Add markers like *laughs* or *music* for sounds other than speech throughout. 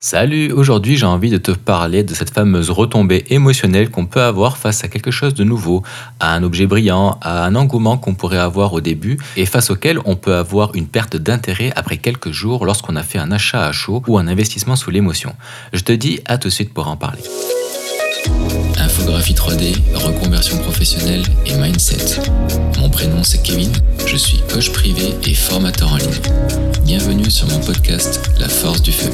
Salut, aujourd'hui j'ai envie de te parler de cette fameuse retombée émotionnelle qu'on peut avoir face à quelque chose de nouveau, à un objet brillant, à un engouement qu'on pourrait avoir au début et face auquel on peut avoir une perte d'intérêt après quelques jours lorsqu'on a fait un achat à chaud ou un investissement sous l'émotion. Je te dis à tout de suite pour en parler. Infographie 3D, reconversion professionnelle et mindset. Mon prénom c'est Kevin, je suis coach privé et formateur en ligne. Bienvenue sur mon podcast La force du feu.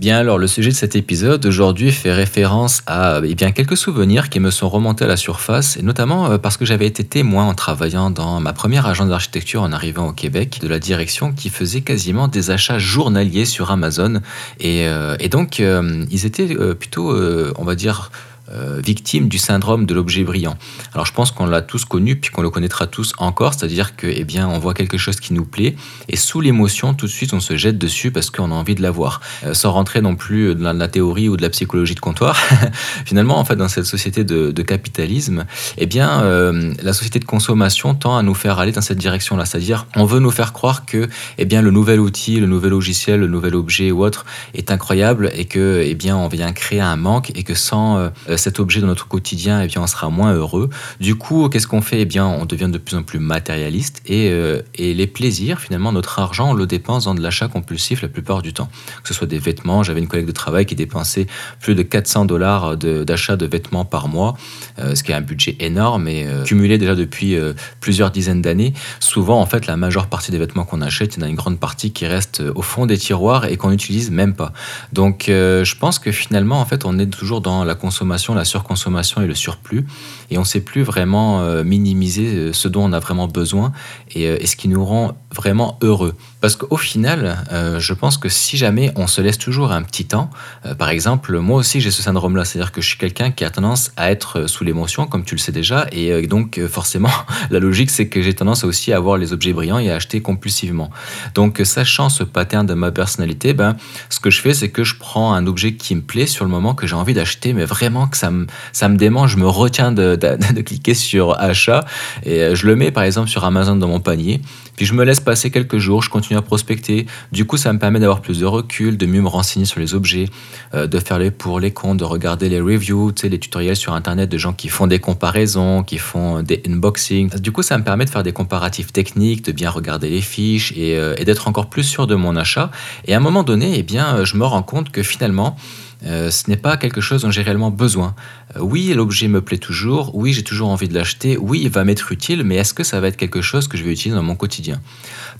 Bien alors le sujet de cet épisode aujourd'hui fait référence à eh bien, quelques souvenirs qui me sont remontés à la surface notamment euh, parce que j'avais été témoin en travaillant dans ma première agence d'architecture en arrivant au Québec de la direction qui faisait quasiment des achats journaliers sur Amazon. Et, euh, donc euh, ils étaient plutôt on va dire euh, victime du syndrome de l'objet brillant. Alors je pense qu'on l'a tous connu puis qu'on le connaîtra tous encore, c'est-à-dire que eh bien on voit quelque chose qui nous plaît et sous l'émotion tout de suite on se jette dessus parce qu'on a envie de l'avoir. Euh, sans rentrer non plus dans la théorie ou de la psychologie de comptoir, *laughs* finalement en fait dans cette société de, capitalisme, eh bien euh, la société de consommation tend à nous faire aller dans cette direction-là, c'est-à-dire on veut nous faire croire que eh bien le nouvel outil, le nouvel logiciel, le nouvel objet ou autre est incroyable et que eh bien on vient créer un manque et que sans cet objet dans notre quotidien, eh bien, on sera moins heureux. Du coup, qu'est-ce qu'on fait? Eh bien, on devient de plus en plus matérialiste et, euh, et les plaisirs, finalement, notre argent, on le dépense dans de l'achat compulsif la plupart du temps. Que ce soit des vêtements, j'avais une collègue de travail qui dépensait plus de 400 dollars d'achat de, vêtements par mois, euh, ce qui est un budget énorme et euh, cumulé déjà depuis plusieurs dizaines d'années. Souvent, en fait, la majeure partie des vêtements qu'on achète, il y en a une grande partie qui reste au fond des tiroirs et qu'on n'utilise même pas. Donc, je pense que finalement, en fait, on est toujours dans la consommation la surconsommation et le surplus, et on ne sait plus vraiment euh, minimiser euh, ce dont on a vraiment besoin et, euh, et ce qui nous rend vraiment heureux. Parce qu'au final, je pense que si jamais on se laisse toujours un petit temps, par exemple, moi aussi j'ai ce syndrome-là, c'est-à-dire que je suis quelqu'un qui a tendance à être sous l'émotion, comme tu le sais déjà, et donc forcément, *laughs* la logique c'est que j'ai tendance aussi à avoir les objets brillants et à acheter compulsivement. Donc sachant ce pattern de ma personnalité, ben, ce que je fais c'est que je prends un objet qui me plaît sur le moment que j'ai envie d'acheter, mais vraiment que ça me, ça démange, je me retiens de, de, cliquer sur achat et euh, je le mets par exemple sur Amazon dans mon panier. Puis je me laisse passer quelques jours, je continue à prospecter. Du coup, ça me permet d'avoir plus de recul, de mieux me renseigner sur les objets, euh, de faire les pour, les comptes, de regarder les reviews, les tutoriels sur Internet de gens qui font des comparaisons, qui font des unboxings. Du coup, ça me permet de faire des comparatifs techniques, de bien regarder les fiches et, euh, et d'être encore plus sûr de mon achat. Et à un moment donné, eh bien, je me rends compte que finalement, euh, ce n'est pas quelque chose dont j'ai réellement besoin. Euh, oui, l'objet me plaît toujours, oui, j'ai toujours envie de l'acheter, oui, il va m'être utile, mais est-ce que ça va être quelque chose que je vais utiliser dans mon quotidien?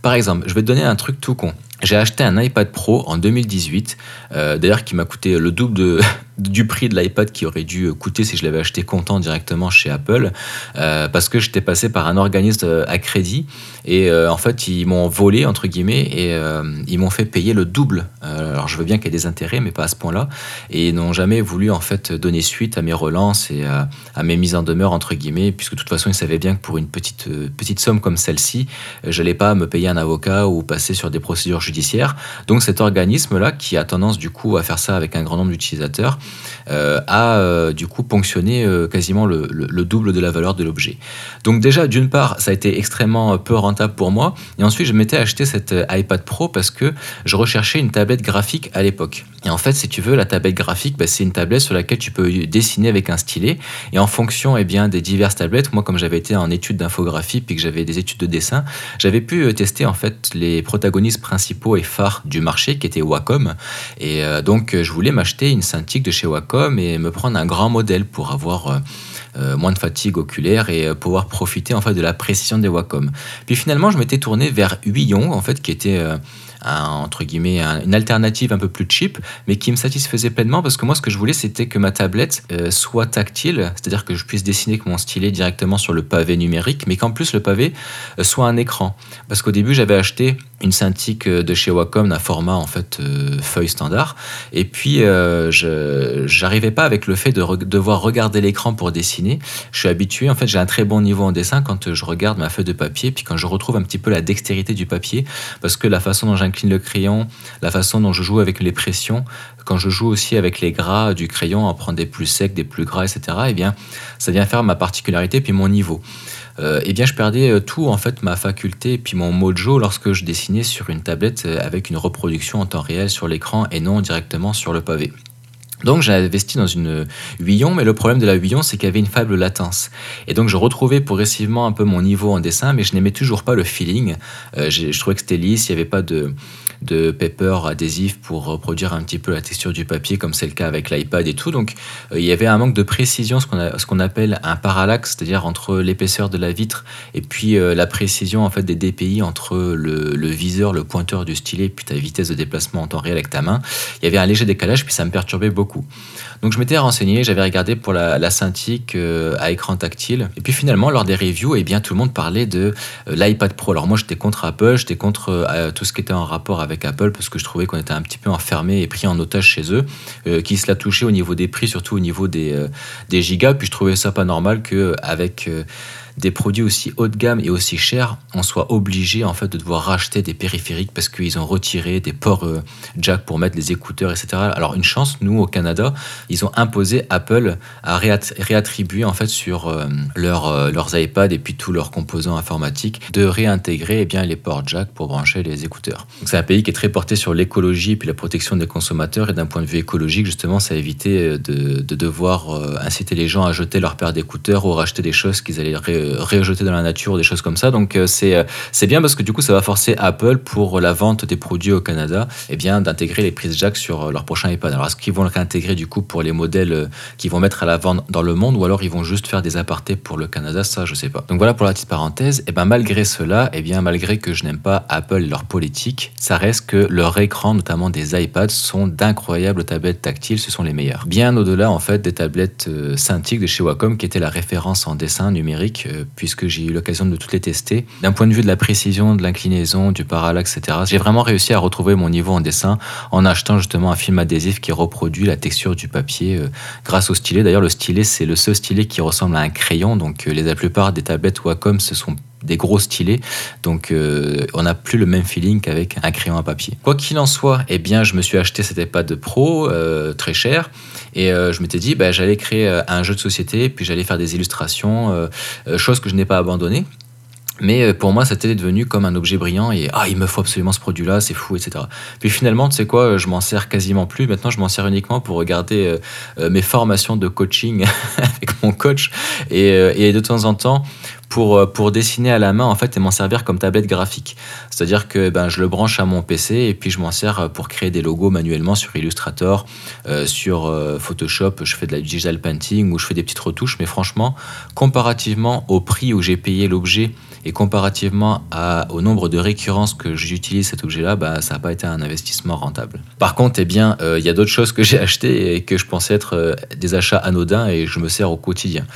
Par exemple, je vais te donner un truc tout con. J'ai acheté un iPad Pro en 2018, euh, d'ailleurs qui m'a coûté le double *laughs* du prix de l'iPad qui aurait dû coûter si je l'avais acheté comptant directement chez Apple, euh, parce que j'étais passé par un organisme euh, à crédit et euh, en fait ils m'ont volé entre guillemets et ils m'ont fait payer le double. alors je veux bien qu'il y ait des intérêts, mais pas à ce point-là, et ils n'ont jamais voulu en fait donner suite à mes relances et à, mes mises en demeure entre guillemets, puisque de toute façon ils savaient bien que pour une petite petite somme comme celle-ci, j'allais pas me payer un avocat ou passer sur des procédures Donc cet organisme-là qui a tendance du coup à faire ça avec un grand nombre d'utilisateurs euh, a euh, du coup ponctionné euh, quasiment le, double de la valeur de l'objet. Donc déjà, d'une part, ça a été extrêmement peu rentable pour moi, et ensuite je m'étais acheté cette iPad Pro parce que je recherchais une tablette graphique à l'époque. Et en fait, si tu veux, la tablette graphique, bah, c'est une tablette sur laquelle tu peux dessiner avec un stylet, et en fonction eh bien, des diverses tablettes, moi comme j'avais été en études d'infographie, puis que j'avais des études de dessin, j'avais pu tester en fait les protagonistes principaux et phares du marché, qui étaient Wacom, et donc je voulais m'acheter une Cintiq de chez Wacom et me prendre un grand modèle pour avoir euh, euh, moins de fatigue oculaire et euh, pouvoir profiter en fait de la précision des Wacom. Puis finalement, je m'étais tourné vers Huillon en fait qui était entre guillemets une alternative un peu plus cheap, mais qui me satisfaisait pleinement parce que moi ce que je voulais c'était que ma tablette euh, soit tactile, c'est-à-dire que je puisse dessiner avec mon stylet directement sur le pavé numérique, mais qu'en plus le pavé euh, soit un écran. Parce qu'au début j'avais acheté une Cintiq euh, de chez Wacom d'un format en fait feuille standard, et puis je j'arrivais pas avec le fait de devoir regarder l'écran pour dessiner. Je suis habitué, en fait j'ai un très bon niveau en dessin quand je regarde ma feuille de papier, puis quand je retrouve un petit peu la dextérité du papier, parce que la façon dont j'ai le crayon, la façon dont je joue avec les pressions, quand je joue aussi avec les gras du crayon, en prendre des plus secs, des plus gras, etc., eh bien, ça vient faire ma particularité puis mon niveau. eh bien je perdais tout en fait ma faculté puis mon mojo lorsque je dessinais sur une tablette avec une reproduction en temps réel sur l'écran et non directement sur le pavé. Donc j'ai investi dans une Huillon, mais le problème de la Huillon, c'est qu'il y avait une faible latence. Et donc je retrouvais progressivement un peu mon niveau en dessin, mais je n'aimais toujours pas le feeling. Euh, je trouvais que c'était lisse, il n'y avait pas de, de paper adhésif pour reproduire un petit peu la texture du papier, comme c'est le cas avec l'iPad et tout. Donc euh, il y avait un manque de précision, ce qu'on qu'on appelle un parallaxe, c'est-à-dire entre l'épaisseur de la vitre et puis euh, la précision en fait des DPI entre le, le, viseur, le pointeur du stylet, puis ta vitesse de déplacement en temps réel avec ta main. Il y avait un léger décalage, puis ça me perturbait beaucoup. Donc je m'étais renseigné, j'avais regardé pour la, la euh, à écran tactile. Et puis finalement, lors des reviews, eh bien, tout le monde parlait de euh, l'iPad Pro. Alors moi, j'étais contre Apple, j'étais contre euh, tout ce qui était en rapport avec Apple parce que je trouvais qu'on était un petit peu enfermé et pris en otage chez eux, qui se l'a touché au niveau des prix, surtout au niveau des, des gigas. Puis je trouvais ça pas normal qu'avec des produits aussi haut de gamme et aussi chers, on soit obligé en fait de devoir racheter des périphériques parce qu'ils ont retiré des ports euh, jack pour mettre les écouteurs, etc. Alors une chance, nous au Canada, ils ont imposé Apple à réattribuer en fait sur euh, euh, leurs iPads et puis tous leurs composants informatiques de réintégrer eh bien les ports jack pour brancher les écouteurs. C'est un pays qui est très porté sur l'écologie et puis la protection des consommateurs et d'un point de vue écologique justement, ça a évité de, de devoir inciter les gens à jeter leur paire d'écouteurs ou racheter des choses qu'ils allaient rejeter dans la nature des choses comme ça. Donc euh, c'est euh, c'est bien parce que du coup ça va forcer Apple pour la vente des produits au Canada et eh bien d'intégrer les prises jack sur euh, leur prochain iPad. Alors est-ce qu'ils vont l'intégrer du coup pour les modèles qu'ils vont mettre à la vente dans le monde ou alors ils vont juste faire des apartés pour le Canada? Ça je sais pas. Donc voilà pour la petite parenthèse. Et eh ben malgré cela, et eh bien malgré que je n'aime pas Apple et leur politique, ça reste que leur écran, notamment des iPads, sont d'incroyables tablettes tactiles. Ce sont les meilleurs. Bien au-delà en fait des tablettes Cintiq de chez Wacom qui étaient la référence en dessin numérique puisque j'ai eu l'occasion de toutes les tester. D'un point de vue de la précision, de l'inclinaison, du parallaxe, etc., j'ai vraiment réussi à retrouver mon niveau en dessin en achetant justement un film adhésif qui reproduit la texture du papier euh, grâce au stylet. D'ailleurs, le stylet, c'est le seul stylet qui ressemble à un crayon, donc euh, la plupart des tablettes Wacom, ce sont des gros stylets. Donc euh, on n'a plus le même feeling qu'avec un crayon à papier. Quoi qu'il en soit, eh bien je me suis acheté cet iPad Pro euh, très cher et euh, je m'étais dit bah, j'allais créer un jeu de société puis j'allais faire des illustrations, chose que je n'ai pas abandonnée. Mais pour moi, c'était devenu comme un objet brillant et ah, il me faut absolument ce produit-là, c'est fou, etc. Puis finalement, tu sais quoi, je m'en sers quasiment plus. Maintenant, je m'en sers uniquement pour regarder mes formations de coaching *laughs* avec mon coach et, et de temps en temps pour, euh, pour dessiner à la main en fait et m'en servir comme tablette graphique. C'est-à-dire que ben, je le branche à mon PC et puis je m'en sers euh, pour créer des logos manuellement sur Illustrator, euh, sur Photoshop, je fais de la digital painting ou je fais des petites retouches, mais franchement, comparativement au prix où j'ai payé l'objet et comparativement au nombre de récurrences que j'utilise cet objet-là, bah, ça n'a pas été un investissement rentable. Par contre, eh bien, il y a d'autres choses que *laughs* j'ai achetées et que je pensais être des achats anodins et je me sers au quotidien.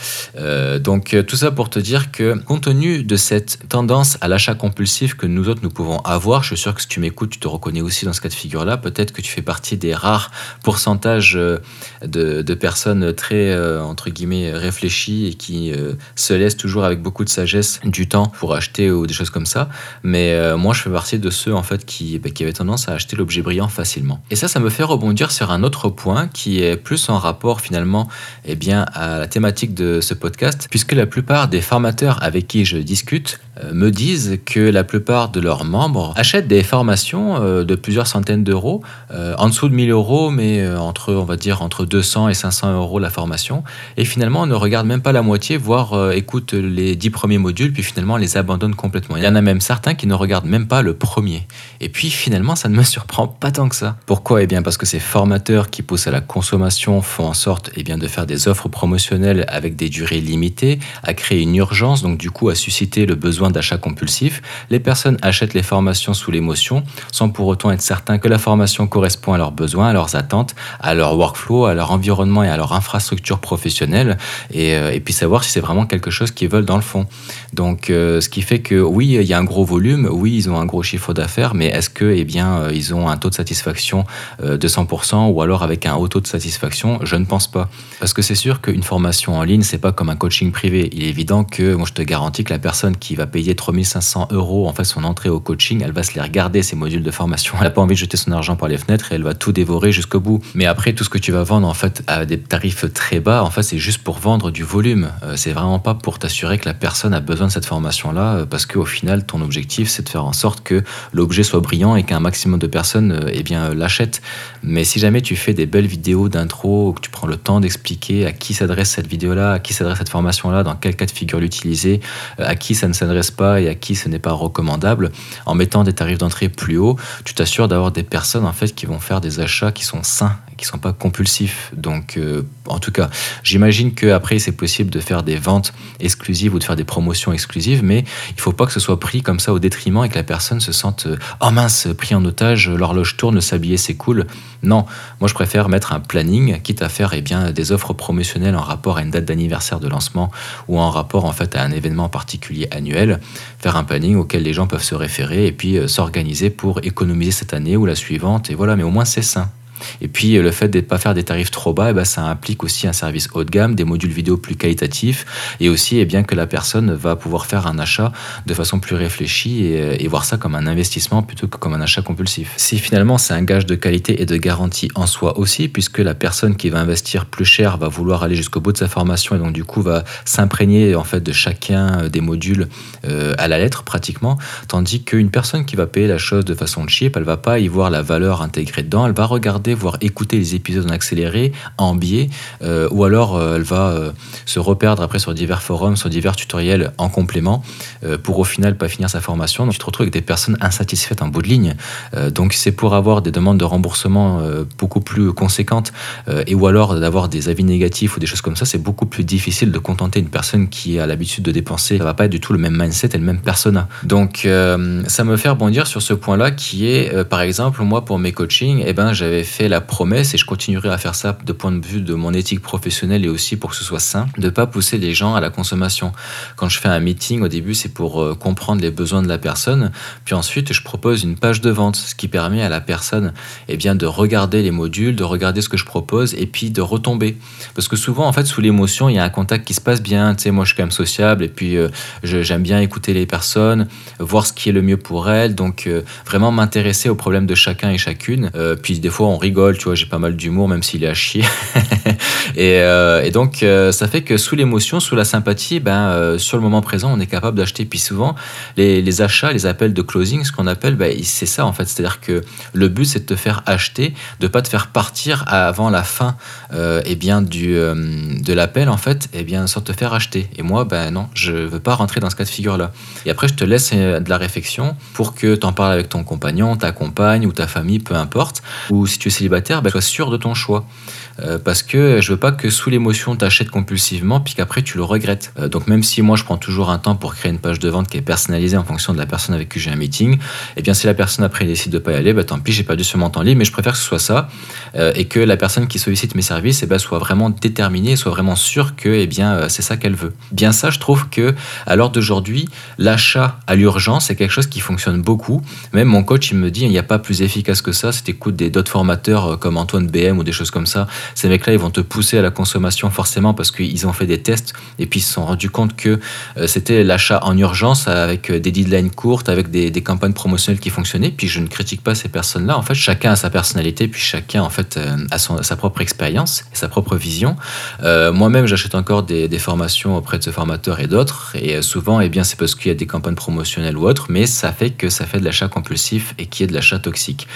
donc tout ça pour te dire que compte tenu de cette tendance à l'achat compulsif que nous autres nous pouvons avoir, je suis sûr que si tu m'écoutes, tu te reconnais aussi dans ce cas de figure-là. Peut-être que tu fais partie des rares pourcentages euh, de, personnes très euh, entre guillemets réfléchies et qui euh, se laissent toujours avec beaucoup de sagesse du temps pour acheter ou des choses comme ça. Mais moi, je fais partie de ceux en fait qui, bah, qui avaient tendance à acheter l'objet brillant facilement. Et ça, ça me fait rebondir sur un autre point qui est plus en rapport finalement, eh bien, à la thématique de ce podcast, puisque la plupart des formateurs avec qui je discute euh, me disent que la plupart de leurs membres achètent des formations euh, de plusieurs centaines d'euros, euh, en dessous de 1000 euros, mais entre, on va dire, entre 200 et 500 euros la formation. Et finalement, on ne regarde même pas la moitié, voire écoute les 10 premiers modules, puis finalement les abandonne complètement. Il y en a même certains qui ne regardent même pas le premier. Et puis finalement, ça ne me *laughs* surprend pas tant que ça. Pourquoi? Eh bien parce que ces formateurs qui poussent à la consommation font en sorte eh bien, de faire des offres promotionnelles avec des durées limitées, à créer une urgence donc du coup à susciter le besoin d'achat compulsif, les personnes achètent les formations sous l'émotion sans pour autant être certains que la formation correspond à leurs besoins, à leurs attentes, à leur workflow, à leur environnement et à leur infrastructure professionnelle et, euh, puis savoir si c'est vraiment quelque chose qu'ils veulent dans le fond. Donc euh, ce qui fait que oui, il y a un gros volume, oui, ils ont un gros chiffre d'affaires, mais est-ce que, eh bien, ils ont un taux de satisfaction de 100% ou alors avec un haut taux de satisfaction? Je ne pense pas. Parce que c'est sûr qu'une formation en ligne, c'est pas comme un coaching privé. Il est évident que, moi, je te garantis que la personne qui va payer 3500 euros en son entrée au coaching, elle va se les regarder ces modules de formation. Elle n'a pas envie de jeter son argent par les fenêtres et elle va tout dévorer jusqu'au bout. Mais après, tout ce que tu vas vendre en fait à des tarifs très bas, en fait, c'est juste pour vendre du volume. Euh, c'est vraiment pas pour t'assurer que la personne a besoin de cette formation-là, euh, parce qu'au final, ton objectif, c'est de faire en sorte que l'objet soit brillant et qu'un maximum de personnes euh, eh bien l'achètent. Mais si jamais tu fais des belles vidéos d'intro, que tu prends le temps d'expliquer à qui s'adresse cette vidéo-là, à qui s'adresse cette formation-là, dans quel cas de figure l'utiliser, à qui ça ne s'adresse pas et à qui ce n'est pas recommandable, en mettant des tarifs d'entrée plus hauts, tu t'assures d'avoir des personnes en fait qui vont faire des achats qui sont sains qui sont pas compulsifs. Donc, euh, en tout cas, j'imagine qu'après, c'est possible de faire des ventes exclusives ou de faire des promotions exclusives, mais il faut pas que ce soit pris comme ça au détriment et que la personne se sente euh, oh mince, pris en otage, l'horloge tourne, s'habiller c'est cool. Non, moi je préfère mettre un planning, quitte à faire eh bien, des offres promotionnelles en rapport à une date d'anniversaire de lancement ou en rapport en fait à un événement particulier annuel, faire un planning auquel les gens peuvent se référer et puis euh, s'organiser pour économiser cette année ou la suivante. Et voilà, mais au moins c'est sain. Et puis le fait de ne pas faire des tarifs trop bas, eh ben, ça implique aussi un service haut de gamme, des modules vidéo plus qualitatifs, et aussi eh bien, que la personne va pouvoir faire un achat de façon plus réfléchie et, voir ça comme un investissement plutôt que comme un achat compulsif. Si finalement c'est un gage de qualité et de garantie en soi aussi, puisque la personne qui va investir plus cher va vouloir aller jusqu'au bout de sa formation et donc du coup va s'imprégner en fait de chacun des modules euh, à la lettre pratiquement, tandis qu'une personne qui va payer la chose de façon cheap, elle va pas y voir la valeur intégrée dedans, elle va regarder voire écouter les épisodes en accéléré, en biais, euh, ou alors euh, elle va euh, se reperdre après sur divers forums, sur divers tutoriels en complément, pour au final pas finir sa formation. Donc tu te retrouves avec des personnes insatisfaites en bout de ligne. donc c'est pour avoir des demandes de remboursement beaucoup plus conséquentes, et ou alors d'avoir des avis négatifs ou des choses comme ça, c'est beaucoup plus difficile de contenter une personne qui a l'habitude de dépenser. Ça va pas être du tout le même mindset et le même persona. Donc ça me fait rebondir sur ce point-là qui est, par exemple, moi pour mes coachings, eh ben, j'avais fait la promesse, et je continuerai à faire ça de point de vue de mon éthique professionnelle et aussi pour que ce soit sain, de pas pousser les gens à la consommation. Quand je fais un meeting, au début, c'est pour euh, comprendre les besoins de la personne, puis ensuite, je propose une page de vente, ce qui permet à la personne eh bien, de regarder les modules, de regarder ce que je propose, et puis de retomber. Parce que souvent, en fait, sous l'émotion, il y a un contact qui se passe bien, tu sais, moi, je suis quand même sociable, et puis euh, j'aime bien écouter les personnes, voir ce qui est le mieux pour elles, donc euh, vraiment m'intéresser aux problèmes de chacun et chacune. puis des fois, on rigole tu vois, j'ai pas mal d'humour, même s'il est à chier. *laughs* et, euh, et, donc, euh, ça fait que sous l'émotion, sous la sympathie, ben, euh, sur le moment présent, on est capable d'acheter. Puis souvent, les, achats, les appels de closing, ce qu'on appelle, ben, c'est ça en fait. C'est-à-dire que le but, c'est de te faire acheter, de pas te faire partir avant la fin eh bien, du, de l'appel, en fait, et eh bien, sans te faire acheter. Et moi, ben non, je veux pas rentrer dans ce cas de figure-là. Et après, je te laisse de la réflexion pour que tu en parles avec ton compagnon, ta compagne ou ta famille, peu importe. Ou si tu célibataire, ben, sois sûr de ton choix. Euh, parce que je veux pas que sous l'émotion tu achètes compulsivement puis qu'après tu le regrettes. Euh, donc même si moi je prends toujours un temps pour créer une page de vente qui est personnalisée en fonction de la personne avec qui j'ai un meeting, et eh bien si la personne après décide de pas y aller, bah, tant pis j'ai perdu ce montant libre, mais je préfère que ce soit ça euh, et que la personne qui sollicite mes services eh ben, soit vraiment déterminée, soit vraiment sûre que eh bien c'est ça qu'elle veut. Bien ça je trouve que à l'heure d'aujourd'hui l'achat à l'urgence c'est quelque chose qui fonctionne beaucoup. Même mon coach il me dit il n'y a pas plus efficace que ça, c'est écoute des d'autres formateurs comme Antoine BM ou des choses comme ça ces mecs-là, ils vont te pousser à la consommation forcément parce qu'ils ont fait des tests et puis ils se sont rendus compte que euh, c'était l'achat en urgence avec euh, des deadlines courtes, avec des, campagnes promotionnelles qui fonctionnaient. Puis je ne critique pas ces personnes-là. En fait, chacun a sa personnalité, puis chacun en fait euh, a sa propre expérience et sa propre vision. Moi-même, j'achète encore des, formations auprès de ce formateur et d'autres. Et souvent, eh bien, c'est parce qu'il y a des campagnes promotionnelles ou autres, mais ça fait que ça fait de l'achat compulsif et qui est de l'achat toxique.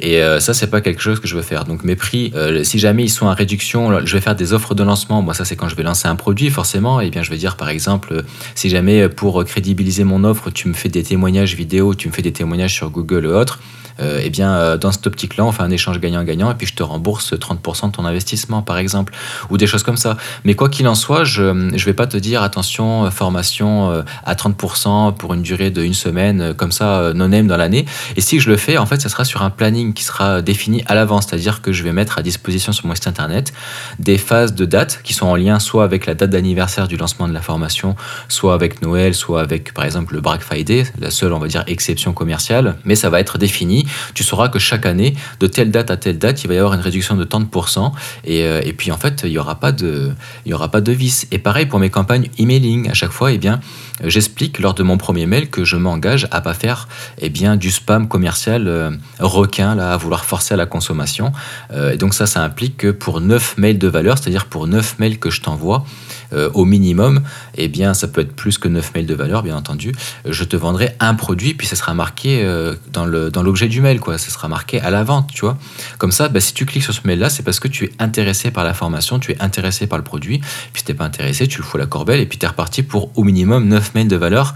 Et ça, c'est pas quelque chose que je veux faire. Donc mes prix, si jamais ils sont à réduction, je vais faire des offres de lancement. Moi, ça, c'est quand je vais lancer un produit, forcément. Et eh bien, je vais dire, par exemple, si jamais pour crédibiliser mon offre, tu me fais des témoignages vidéo, tu me fais des témoignages sur Google ou autre, euh, eh bien, euh, dans cette optique-là, on fait un échange gagnant-gagnant et puis je te rembourse 30% de ton investissement, par exemple, ou des choses comme ça. Mais quoi qu'il en soit, je ne vais pas te dire, attention, euh, formation à 30% pour une durée de une semaine, comme ça, non-name dans l'année. Et si je le fais, en fait, ça sera sur un planning qui sera défini à l'avance, c'est-à-dire que je vais mettre à disposition sur mon site internet des phases de date qui sont en lien soit avec la date d'anniversaire du lancement de la formation, soit avec Noël, soit avec par exemple le Black Friday, la seule on va dire exception commerciale, mais ça va être défini. Tu sauras que chaque année, de telle date à telle date, il va y avoir une réduction de tant de pourcents et, euh, et puis en fait, il n'y aura pas de il y aura pas de vice. Et pareil pour mes campagnes emailing, à chaque fois, eh bien, j'explique lors de mon premier mail que je m'engage à pas faire eh bien, du spam commercial euh, requin, là, à vouloir forcer à la consommation. Euh, et donc ça, ça implique que pour 9 mails de valeur, c'est-à-dire pour 9 mails que je t'envoie, euh, au minimum, eh bien, ça peut être plus que 9 mails de valeur, bien entendu, je te vendrai un produit, puis ça sera marqué dans l'objet du mail, quoi. Ça sera marqué à la vente, tu vois. Comme ça, bah, si tu cliques sur ce mail-là, c'est parce que tu es intéressé par la formation, tu es intéressé par le produit, puis si t'es pas intéressé, tu le fous la corbelle, et puis tu es reparti pour au minimum 9 mails de valeur,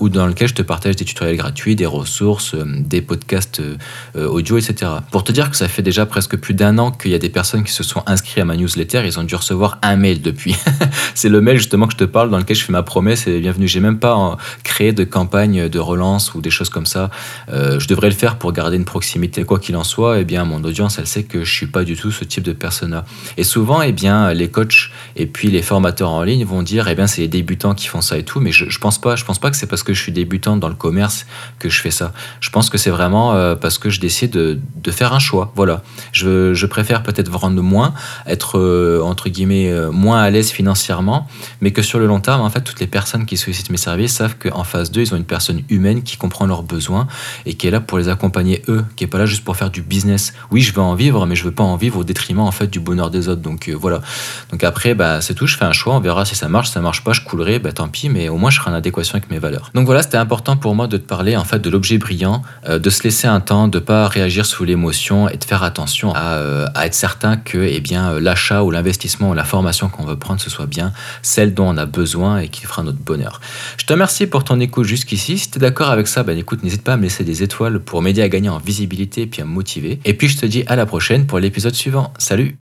ou dans lequel je te partage des tutoriels gratuits, des ressources, euh, des podcasts euh, audio, etc. Pour te dire que ça fait déjà presque plus d'un an qu'il y a des personnes qui se sont inscrites à ma newsletter, ils ont dû recevoir un mail depuis. *laughs* c'est le mail justement que je te parle dans lequel je fais ma promesse et bienvenue. J'ai même pas créé de campagne de relance ou des choses comme ça. Euh, je devrais le faire pour garder une proximité. Quoi qu'il en soit, eh bien, mon audience, elle sait que je suis pas du tout ce type de persona. Et souvent, eh bien, les coachs et puis les formateurs en ligne vont dire, eh bien, c'est les débutants qui font ça et tout. Mais je, je pense pas. Je pense pas que c'est parce que je suis débutant dans le commerce que je fais ça. Je pense que c'est vraiment euh, parce que je décide de, de, faire un choix. Voilà. Je, je préfère peut-être vendre moins, être euh, entre guillemets moins à l'aise financièrement, mais que sur le long terme, en fait, toutes les personnes qui sollicitent mes services savent qu'en phase 2, ils ont une personne humaine qui comprend leurs besoins et qui est là pour les accompagner eux, qui est pas là juste pour faire du business. Oui, je veux en vivre, mais je veux pas en vivre au détriment en fait du bonheur des autres. Donc voilà. Donc après, bah, c'est tout. Je fais un choix. On verra si ça marche. Si ça marche pas, je coulerai. Bah, tant pis. Mais au moins, je serai en adéquation avec mes valeurs. Donc voilà, c'était important pour moi de te parler en fait de l'objet brillant, euh, de se laisser un temps, de pas réagir sous l'émotion et de faire attention à, euh, à être certain que eh bien euh, l'achat ou l'investissement ou la formation qu'on veut prendre ce soit bien celle dont on a besoin et qui fera notre bonheur. Je te remercie pour ton écoute jusqu'ici. Si tu es d'accord avec ça, ben écoute, n'hésite pas à me laisser des étoiles pour m'aider à gagner en visibilité et puis à me motiver. Et puis je te dis à la prochaine pour l'épisode suivant. Salut